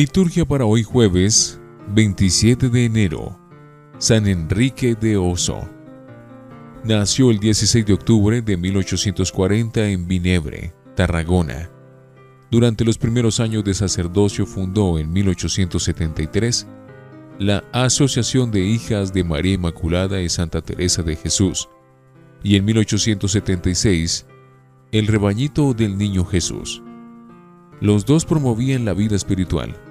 Liturgia para hoy jueves 27 de enero. San Enrique de Oso. Nació el 16 de octubre de 1840 en Vinebre, Tarragona. Durante los primeros años de sacerdocio fundó en 1873 la Asociación de Hijas de María Inmaculada y Santa Teresa de Jesús y en 1876 el Rebañito del Niño Jesús. Los dos promovían la vida espiritual.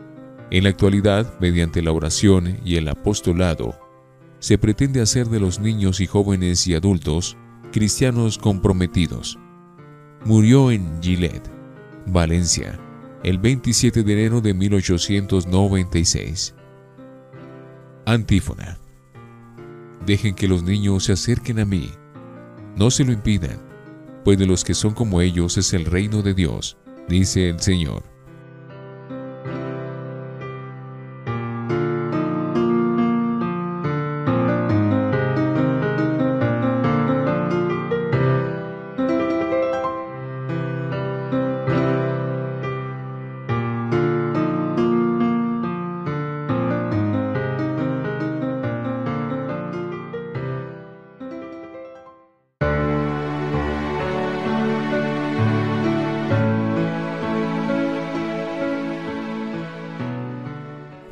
En la actualidad, mediante la oración y el apostolado, se pretende hacer de los niños y jóvenes y adultos cristianos comprometidos. Murió en Gillette, Valencia, el 27 de enero de 1896. Antífona. Dejen que los niños se acerquen a mí. No se lo impidan, pues de los que son como ellos es el reino de Dios dice el Señor.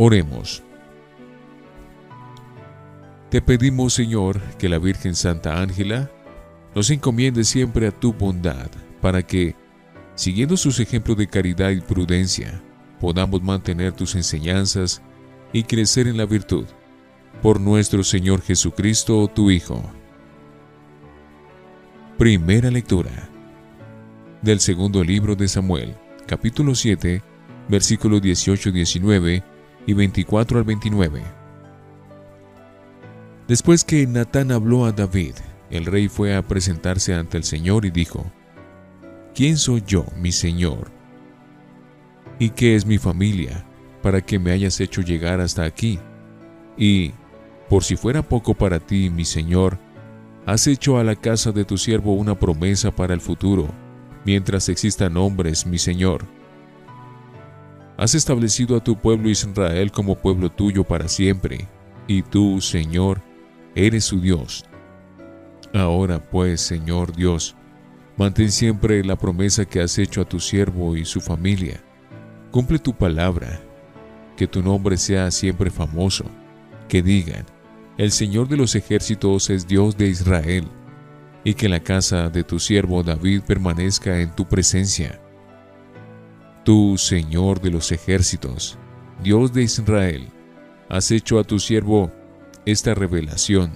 Oremos. Te pedimos, Señor, que la Virgen Santa Ángela nos encomiende siempre a tu bondad, para que, siguiendo sus ejemplos de caridad y prudencia, podamos mantener tus enseñanzas y crecer en la virtud. Por nuestro Señor Jesucristo, tu Hijo. Primera lectura del segundo libro de Samuel, capítulo 7, versículos 18-19 y 24 al 29. Después que Natán habló a David, el rey fue a presentarse ante el Señor y dijo, ¿Quién soy yo, mi Señor? ¿Y qué es mi familia para que me hayas hecho llegar hasta aquí? Y, por si fuera poco para ti, mi Señor, has hecho a la casa de tu siervo una promesa para el futuro, mientras existan hombres, mi Señor. Has establecido a tu pueblo Israel como pueblo tuyo para siempre, y tú, Señor, eres su Dios. Ahora pues, Señor Dios, mantén siempre la promesa que has hecho a tu siervo y su familia. Cumple tu palabra, que tu nombre sea siempre famoso, que digan, el Señor de los ejércitos es Dios de Israel, y que la casa de tu siervo David permanezca en tu presencia Tú, Señor de los ejércitos, Dios de Israel, has hecho a tu siervo esta revelación.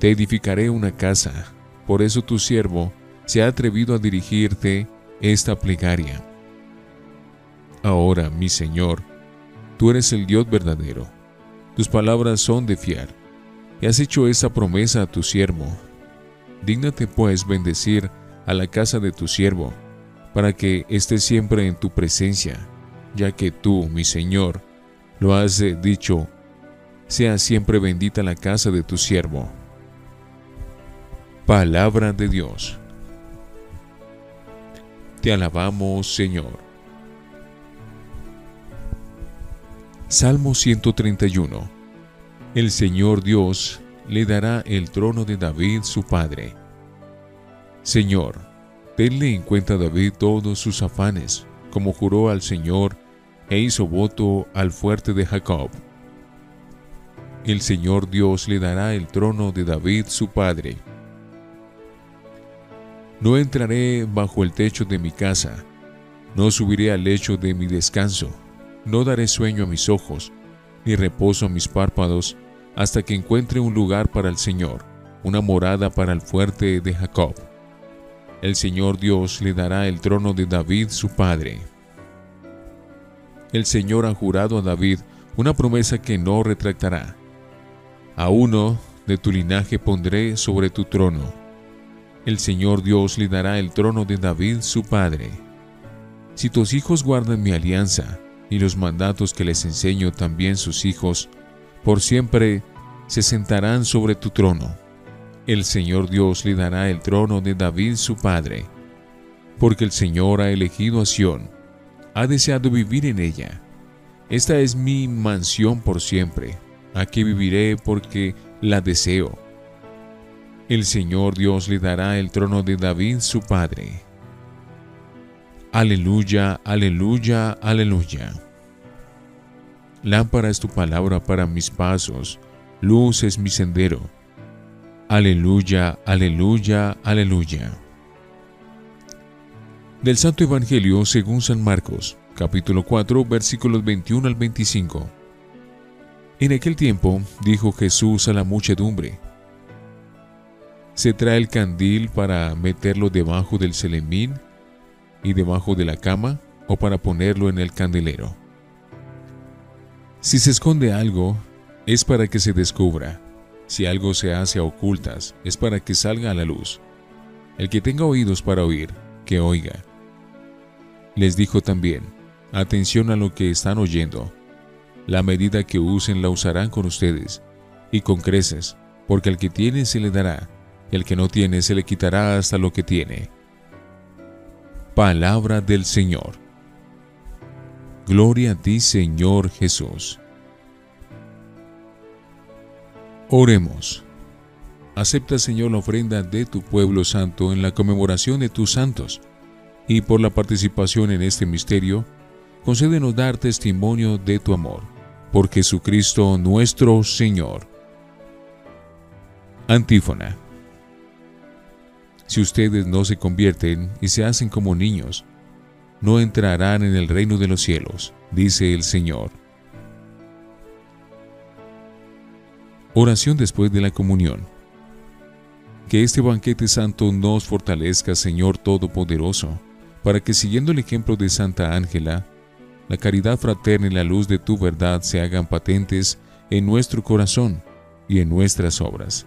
Te edificaré una casa, por eso tu siervo se ha atrevido a dirigirte esta plegaria. Ahora, mi Señor, tú eres el Dios verdadero. Tus palabras son de fiar, y has hecho esa promesa a tu siervo. Dígnate pues bendecir a la casa de tu siervo, para que esté siempre en tu presencia, ya que tú, mi Señor, lo has dicho, sea siempre bendita la casa de tu siervo. Palabra de Dios. Te alabamos, Señor. Salmo 131. El Señor Dios le dará el trono de David su padre. Señor, Tenle en cuenta David todos sus afanes, como juró al Señor e hizo voto al fuerte de Jacob. El Señor Dios le dará el trono de David su padre. No entraré bajo el techo de mi casa, no subiré al lecho de mi descanso, no daré sueño a mis ojos, ni reposo a mis párpados, hasta que encuentre un lugar para el Señor, una morada para el fuerte de Jacob el Señor Dios le dará el trono de David su padre. El Señor ha jurado a David una promesa que no retractará. A uno de tu linaje pondré sobre tu trono. El Señor Dios le dará el trono de David su padre. Si tus hijos guardan mi alianza y los mandatos que les enseño también sus hijos, por siempre se sentarán sobre tu trono el Señor Dios le dará el trono de David su padre, porque el Señor ha elegido a Sión, ha deseado vivir en ella. Esta es mi mansión por siempre. Aquí viviré porque la deseo. El Señor Dios le dará el trono de David su padre. Aleluya, aleluya, aleluya. Lámpara es tu palabra para mis pasos, luz es mi sendero. Aleluya, aleluya, aleluya. Del Santo Evangelio según San Marcos, capítulo 4, versículos 21 al 25. En aquel tiempo dijo Jesús a la muchedumbre, ¿se trae el candil para meterlo debajo del celemín y debajo de la cama o para ponerlo en el candelero? Si se esconde algo, es para que se descubra. Si algo se hace a ocultas, es para que salga a la luz. El que tenga oídos para oír, que oiga. Les dijo también, atención a lo que están oyendo la medida que usen la usarán con ustedes, y con creces, porque al que tiene se le dará, y al que no tiene se le quitará hasta lo que tiene. Palabra del Señor. Gloria a ti, Señor Jesús. Oremos. Acepta, Señor, la ofrenda de tu pueblo santo en la conmemoración de tus santos, y por la participación en este misterio, concédenos dar testimonio de tu amor por Jesucristo nuestro Señor. Antífona. Si ustedes no se convierten y se hacen como niños, no entrarán en el reino de los cielos, dice el Señor. Oración después de la comunión. Que este banquete santo nos fortalezca, Señor Todopoderoso, para que siguiendo el ejemplo de Santa Ángela, la caridad fraterna y la luz de tu verdad se hagan patentes en nuestro corazón y en nuestras obras.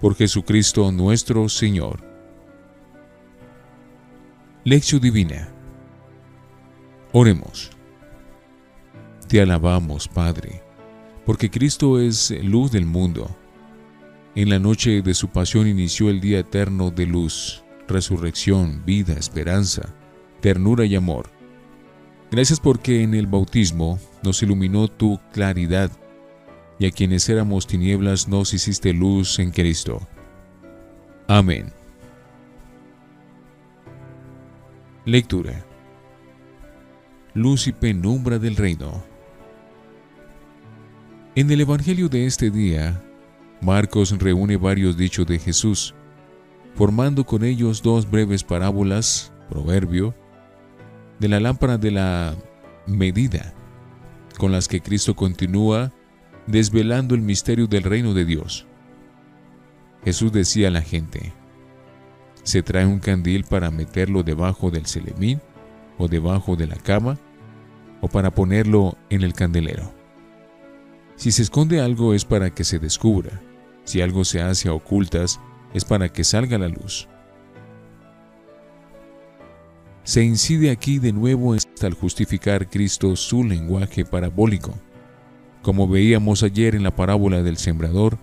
Por Jesucristo nuestro Señor. Lección Divina. Oremos. Te alabamos, Padre, porque Cristo es luz del mundo. En la noche de su pasión inició el día eterno de luz, resurrección, vida, esperanza, ternura y amor Gracias porque en el bautismo nos iluminó tu claridad y a quienes éramos tinieblas nos hiciste luz en Cristo. Amén. Lectura. Luz y penumbra del reino. En el Evangelio de este día, Marcos reúne varios dichos de Jesús, formando con ellos dos breves parábolas, proverbio, de la lámpara de la medida con las que Cristo continúa desvelando el misterio del reino de Dios. Jesús decía a la gente, ¿se trae un candil para meterlo debajo del celemín o debajo de la cama o para ponerlo en el candelero? Si se esconde algo es para que se descubra, si algo se hace a ocultas es para que salga la luz. Se incide aquí de nuevo hasta al justificar Cristo su lenguaje parabólico. Como veíamos ayer en la parábola del sembrador,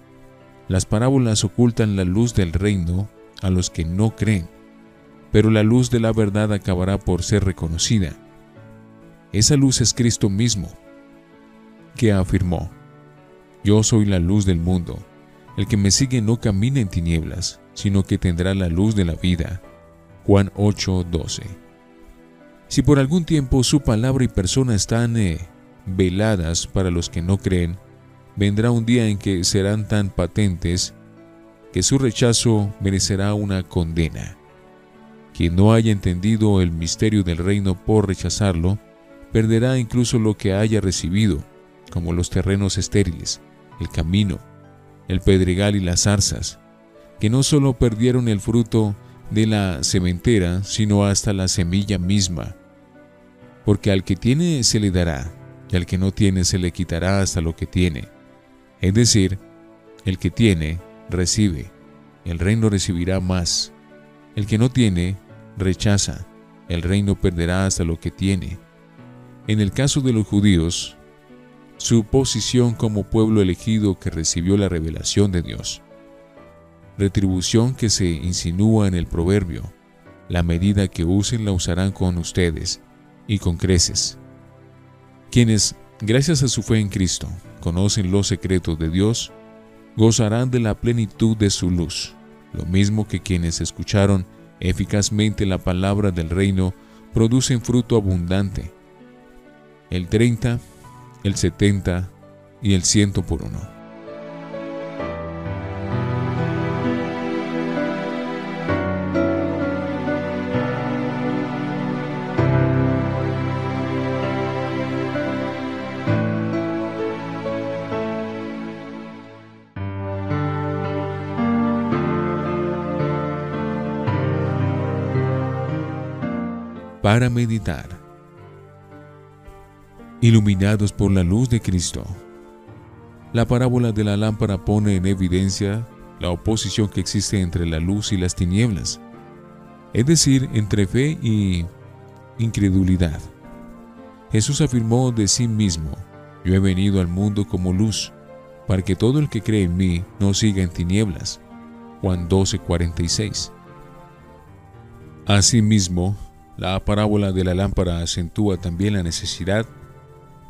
las parábolas ocultan la luz del reino a los que no creen, pero la luz de la verdad acabará por ser reconocida. Esa luz es Cristo mismo, que afirmó, Yo soy la luz del mundo, el que me sigue no camina en tinieblas, sino que tendrá la luz de la vida. Juan 8:12 si por algún tiempo su palabra y persona están eh, veladas para los que no creen, vendrá un día en que serán tan patentes que su rechazo merecerá una condena. Quien no haya entendido el misterio del reino por rechazarlo, perderá incluso lo que haya recibido, como los terrenos estériles, el camino, el pedregal y las zarzas, que no solo perdieron el fruto de la cementera, sino hasta la semilla misma, porque al que tiene se le dará, y al que no tiene se le quitará hasta lo que tiene. Es decir, el que tiene, recibe, el reino recibirá más. El que no tiene, rechaza, el reino perderá hasta lo que tiene. En el caso de los judíos, su posición como pueblo elegido que recibió la revelación de Dios. Retribución que se insinúa en el proverbio, la medida que usen la usarán con ustedes, y con creces. Quienes gracias a su fe en Cristo, conocen los secretos de Dios, gozarán de la plenitud de su luz, lo mismo que quienes escucharon eficazmente la palabra del reino producen fruto abundante. El 30, el 70 y el 100 por uno. para meditar. Iluminados por la luz de Cristo. La parábola de la lámpara pone en evidencia la oposición que existe entre la luz y las tinieblas, es decir, entre fe y incredulidad. Jesús afirmó de sí mismo, yo he venido al mundo como luz, para que todo el que cree en mí no siga en tinieblas. Juan 12:46. Asimismo, la parábola de la lámpara acentúa también la necesidad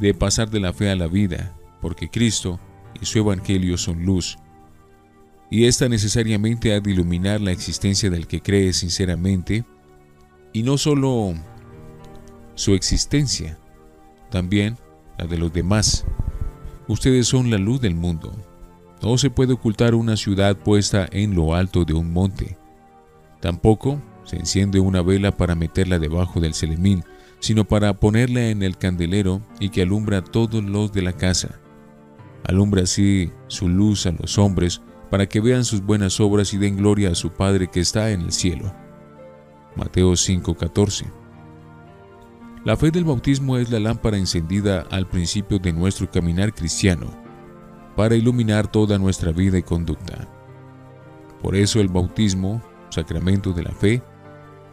de pasar de la fe a la vida, porque Cristo y su Evangelio son luz, y esta necesariamente ha de iluminar la existencia del que cree sinceramente, y no solo su existencia, también la de los demás. Ustedes son la luz del mundo. No se puede ocultar una ciudad puesta en lo alto de un monte. Tampoco se enciende una vela para meterla debajo del celemín, sino para ponerla en el candelero y que alumbra a todos los de la casa. Alumbra así su luz a los hombres para que vean sus buenas obras y den gloria a su Padre que está en el cielo. Mateo 5:14 La fe del bautismo es la lámpara encendida al principio de nuestro caminar cristiano, para iluminar toda nuestra vida y conducta. Por eso el bautismo, sacramento de la fe,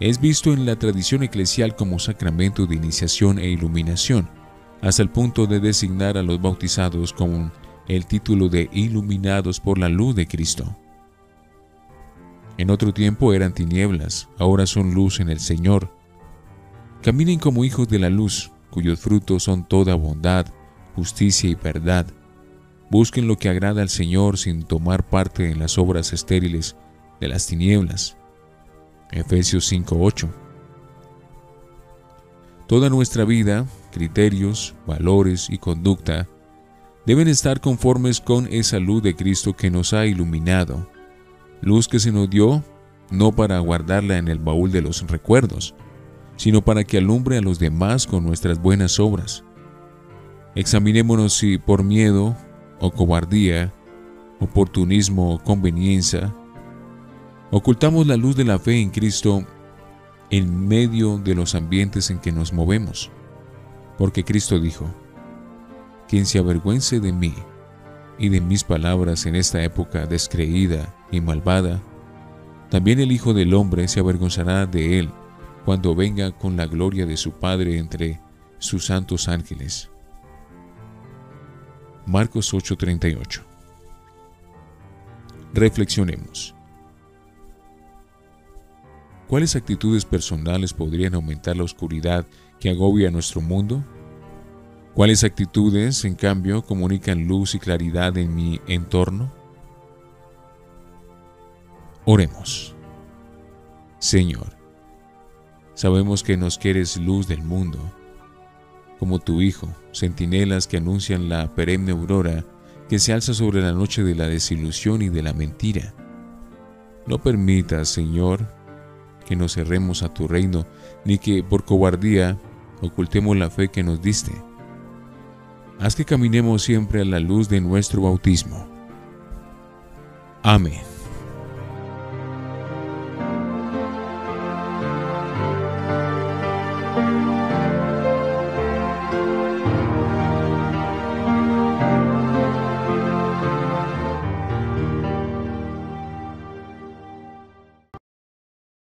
es visto en la tradición eclesial como sacramento de iniciación e iluminación, hasta el punto de designar a los bautizados con el título de iluminados por la luz de Cristo. En otro tiempo eran tinieblas, ahora son luz en el Señor. Caminen como hijos de la luz, cuyos frutos son toda bondad, justicia y verdad. Busquen lo que agrada al Señor sin tomar parte en las obras estériles de las tinieblas. Efesios 5:8. Toda nuestra vida, criterios, valores y conducta deben estar conformes con esa luz de Cristo que nos ha iluminado, luz que se nos dio no para guardarla en el baúl de los recuerdos, sino para que alumbre a los demás con nuestras buenas obras. Examinémonos si por miedo o cobardía, oportunismo o conveniencia, Ocultamos la luz de la fe en Cristo en medio de los ambientes en que nos movemos, porque Cristo dijo, quien se avergüence de mí y de mis palabras en esta época descreída y malvada, también el Hijo del Hombre se avergonzará de él cuando venga con la gloria de su Padre entre sus santos ángeles. Marcos 8:38 Reflexionemos. ¿Cuáles actitudes personales podrían aumentar la oscuridad que agobia nuestro mundo? ¿Cuáles actitudes, en cambio, comunican luz y claridad en mi entorno? Oremos. Señor, sabemos que nos quieres luz del mundo, como tu Hijo, centinelas que anuncian la perenne aurora que se alza sobre la noche de la desilusión y de la mentira. No permitas, Señor, que nos cerremos a tu reino, ni que por cobardía ocultemos la fe que nos diste. Haz que caminemos siempre a la luz de nuestro bautismo. Amén.